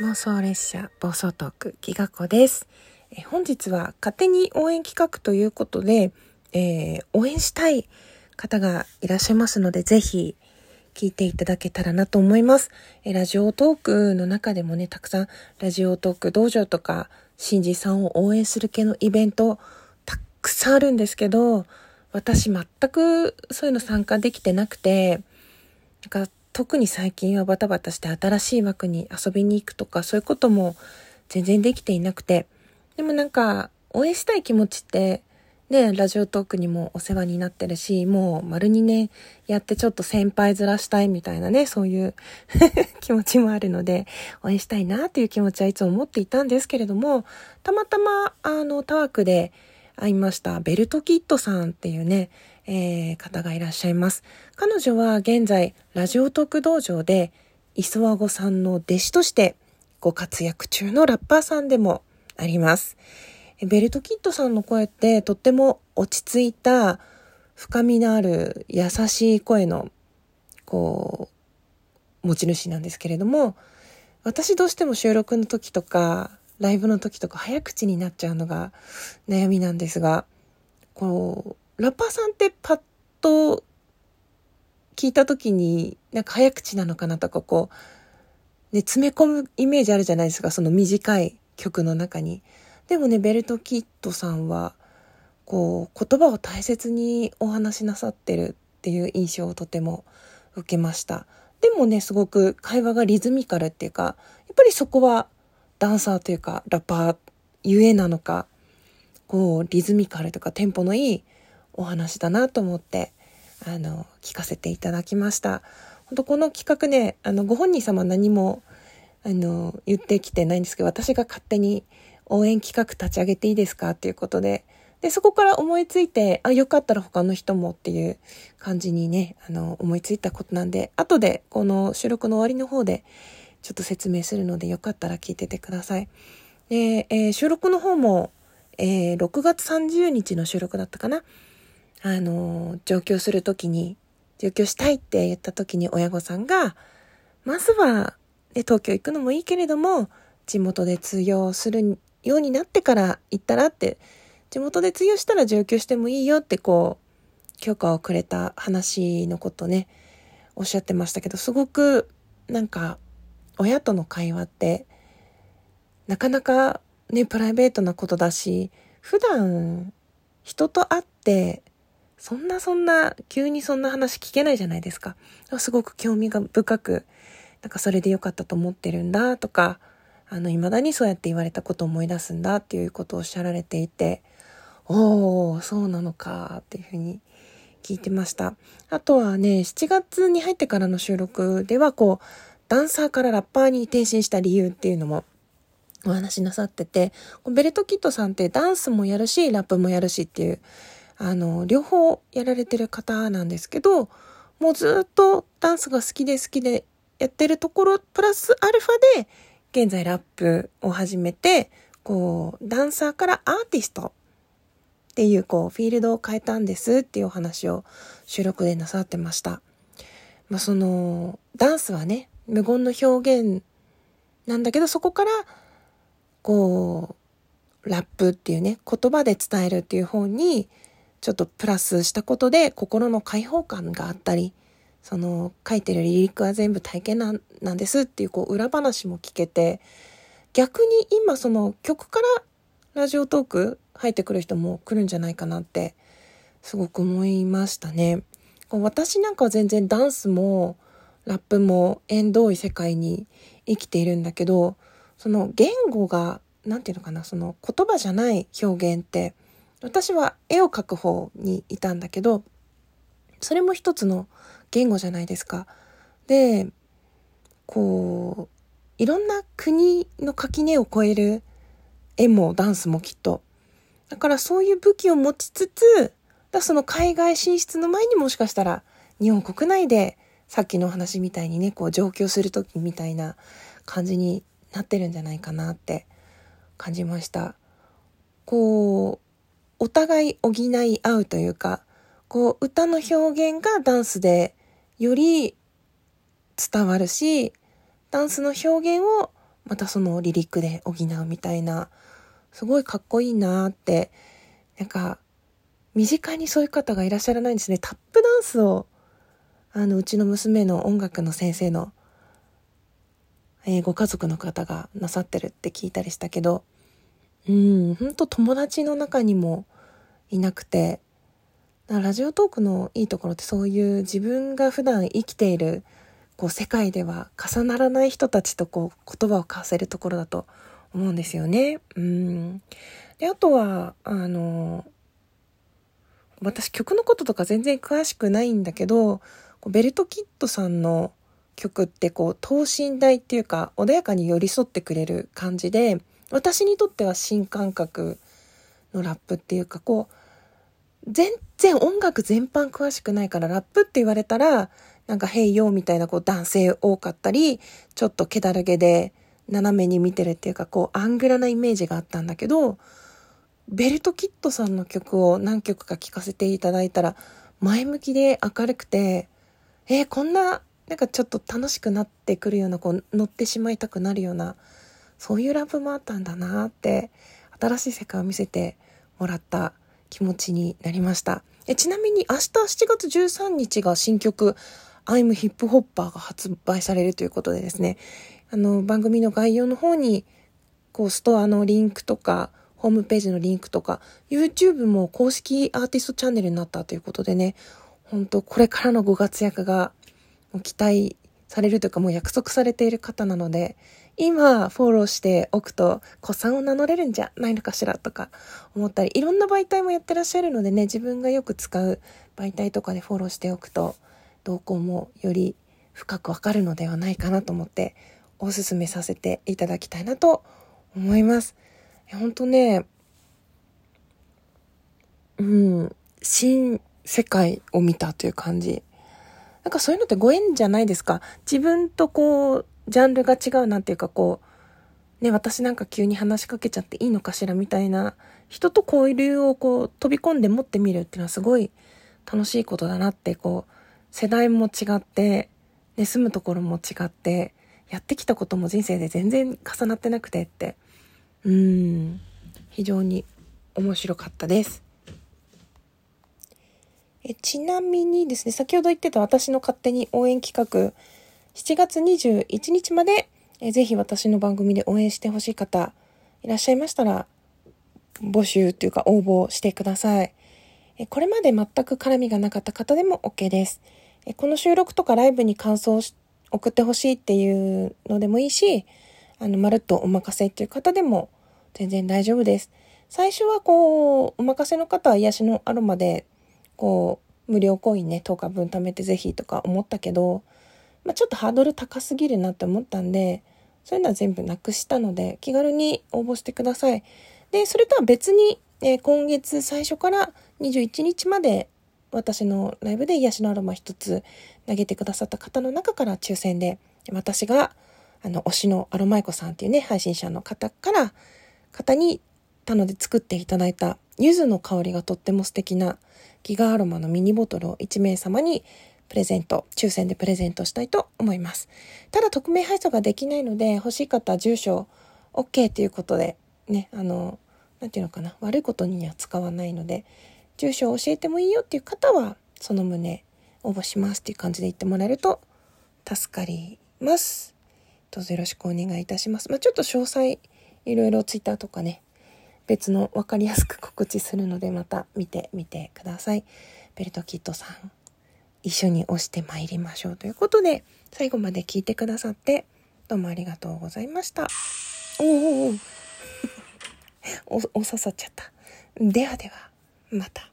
妄想列車暴走トークギガ子ですえ本日は勝手に応援企画ということで、えー、応援したい方がいらっしゃいますのでぜひ聞いていただけたらなと思います。えラジオトークの中でもね、たくさんラジオトーク道場とか、新次さんを応援する系のイベント、たくさんあるんですけど、私全くそういうの参加できてなくて、なんか特に最近はバタバタして新しい枠に遊びに行くとかそういうことも全然できていなくて。でもなんか応援したい気持ちってね、ラジオトークにもお世話になってるし、もう丸2年やってちょっと先輩ずらしたいみたいなね、そういう 気持ちもあるので、応援したいなっていう気持ちはいつも持っていたんですけれども、たまたま、あの、タワークで会いました、ベルトキットさんっていうね、えー、方がいらっしゃいます。彼女は現在、ラジオトーク道場で、磯和子さんの弟子としてご活躍中のラッパーさんでもあります。ベルトキッドさんの声ってとっても落ち着いた深みのある優しい声のこう持ち主なんですけれども私どうしても収録の時とかライブの時とか早口になっちゃうのが悩みなんですがこうラッパーさんってパッと聞いた時になんか早口なのかなとかこう、ね、詰め込むイメージあるじゃないですか、その短い曲の中に。でもね、ベルトキッドさんは、こう、言葉を大切にお話しなさってるっていう印象をとても受けました。でもね、すごく会話がリズミカルっていうか、やっぱりそこはダンサーというか、ラッパーゆえなのか、こう、リズミカルとかテンポのいいお話だなと思って、あの、聞かせていただきました。本当この企画ね、あの、ご本人様何も、あの、言ってきてないんですけど、私が勝手に応援企画立ち上げていいですかっていうことで、で、そこから思いついて、あ、よかったら他の人もっていう感じにね、あの、思いついたことなんで、後でこの収録の終わりの方で、ちょっと説明するので、よかったら聞いててください。で、えー、収録の方も、えー、6月30日の収録だったかな。あの、上京するときに、上京したいって言ったときに親御さんが、まずは、ね、東京行くのもいいけれども、地元で通用するようになってから行ったらって、地元で通用したら上京してもいいよってこう、許可をくれた話のことね、おっしゃってましたけど、すごく、なんか、親との会話って、なかなかね、プライベートなことだし、普段、人と会ってそんなそんな、急にそんな話聞けないじゃないですか。すごく興味が深く、なんかそれでよかったと思ってるんだとか、あの、未だにそうやって言われたことを思い出すんだっていうことをおっしゃられていて、おー、そうなのかっていうふうに聞いてました。あとはね、7月に入ってからの収録では、こう、ダンサーからラッパーに転身した理由っていうのもお話しなさってて、ベルトキットさんってダンスもやるし、ラップもやるしっていう、あの、両方やられてる方なんですけど、もうずっとダンスが好きで好きでやってるところ、プラスアルファで、現在ラップを始めて、こう、ダンサーからアーティストっていう、こう、フィールドを変えたんですっていうお話を収録でなさってました。まあ、その、ダンスはね、無言の表現なんだけど、そこから、こう、ラップっていうね、言葉で伝えるっていう方に、ちょっとプラスしたことで心の解放感があったり、その書いてるリリックは全部体験なんなんですっていうこう裏話も聞けて、逆に今その曲からラジオトーク入ってくる人も来るんじゃないかなってすごく思いましたね。私なんかは全然ダンスもラップも縁遠い世界に生きているんだけど、その言語が、なんていうのかな、その言葉じゃない表現って私は絵を描く方にいたんだけど、それも一つの言語じゃないですか。で、こう、いろんな国の垣根を越える絵もダンスもきっと。だからそういう武器を持ちつつ、だその海外進出の前にもしかしたら日本国内でさっきの話みたいにね、こう上京する時みたいな感じになってるんじゃないかなって感じました。こう、お互い補い合うというか、こう、歌の表現がダンスでより伝わるし、ダンスの表現をまたそのリリックで補うみたいな、すごいかっこいいなって、なんか、身近にそういう方がいらっしゃらないんですね。タップダンスを、あの、うちの娘の音楽の先生の、えー、ご家族の方がなさってるって聞いたりしたけど、うん、ほんと友達の中にもいなくて、ラジオトークのいいところってそういう自分が普段生きているこう世界では重ならない人たちとこう言葉を交わせるところだと思うんですよね。うん。で、あとは、あの、私曲のこととか全然詳しくないんだけど、ベルトキッドさんの曲ってこう等身大っていうか穏やかに寄り添ってくれる感じで私にとっては新感覚のラップっていうかこう全然音楽全般詳しくないからラップって言われたらなんか、へいよみたいな、こう、男性多かったり、ちょっと気だらげで、斜めに見てるっていうか、こう、アングラなイメージがあったんだけど、ベルトキットさんの曲を何曲か聴かせていただいたら、前向きで明るくて、えー、こんな、なんかちょっと楽しくなってくるような、こう、乗ってしまいたくなるような、そういうラブもあったんだなって、新しい世界を見せてもらった気持ちになりました。えちなみに明日7月13日が新曲 I'm Hip Hopper が発売されるということでですね、あの、番組の概要の方に、こう、ストアのリンクとか、ホームページのリンクとか、YouTube も公式アーティストチャンネルになったということでね、本当これからのご活躍が期待されるというかもう約束されている方なので、今フォローしておくと、子さんを名乗れるんじゃないのかしらとか思ったり、いろんな媒体もやってらっしゃるのでね、自分がよく使う媒体とかでフォローしておくと、動向もより深くわかるのではないかなと思っておすすめさせていただきたいなと思います。本当ね、うん、新世界を見たという感じ。なんかそういうのってご縁じゃないですか。自分とこう、ジャンルが違うなんていうかこう、ね、私なんか急に話しかけちゃっていいのかしらみたいな人と交流をこう飛び込んで持ってみるっていうのはすごい楽しいことだなってこう世代も違って、ね、住むところも違って、やってきたことも人生で全然重なってなくてって、うん、非常に面白かったです。えちなみにですね、先ほど言ってた私の勝手に応援企画、7月21日まで、えぜひ私の番組で応援してほしい方いらっしゃいましたら、募集というか応募してください。えこれまで全く絡みがなかった方でも OK です。えこの収録とかライブに感想を送ってほしいっていうのでもいいし、あの、まるっとお任せっていう方でも全然大丈夫です。最初はこう、お任せの方は癒しのアロマで、こう、無料コインね、10日分貯めてぜひとか思ったけど、まあ、ちょっとハードル高すぎるなって思ったんで、そういうのは全部なくしたので、気軽に応募してください。で、それとは別に、えー、今月最初から21日まで私のライブで癒しのアロマ一つ投げてくださった方の中から抽選で、私が、あの、推しのアロマイコさんっていうね、配信者の方から、方に、たので作っていただいた、柚子の香りがとっても素敵なギガアロマのミニボトルを1名様にプレゼント、抽選でプレゼントしたいと思います。ただ、匿名配送ができないので、欲しい方、住所、OK ということで、ね、あの、なんていうのかな、悪いことには使わないので、住所を教えてもいいよっていう方は、その旨応募しますっていう感じで言ってもらえると助かります。どうぞよろしくお願いいたします。まあ、ちょっと詳細、いろいろツイッターとかね、別の分かりやすく告知するのでまた見てみてください。ベルトキットさん、一緒に押してまいりましょうということで、最後まで聞いてくださってどうもありがとうございました。おおお お、お刺さっちゃった。ではでは。また。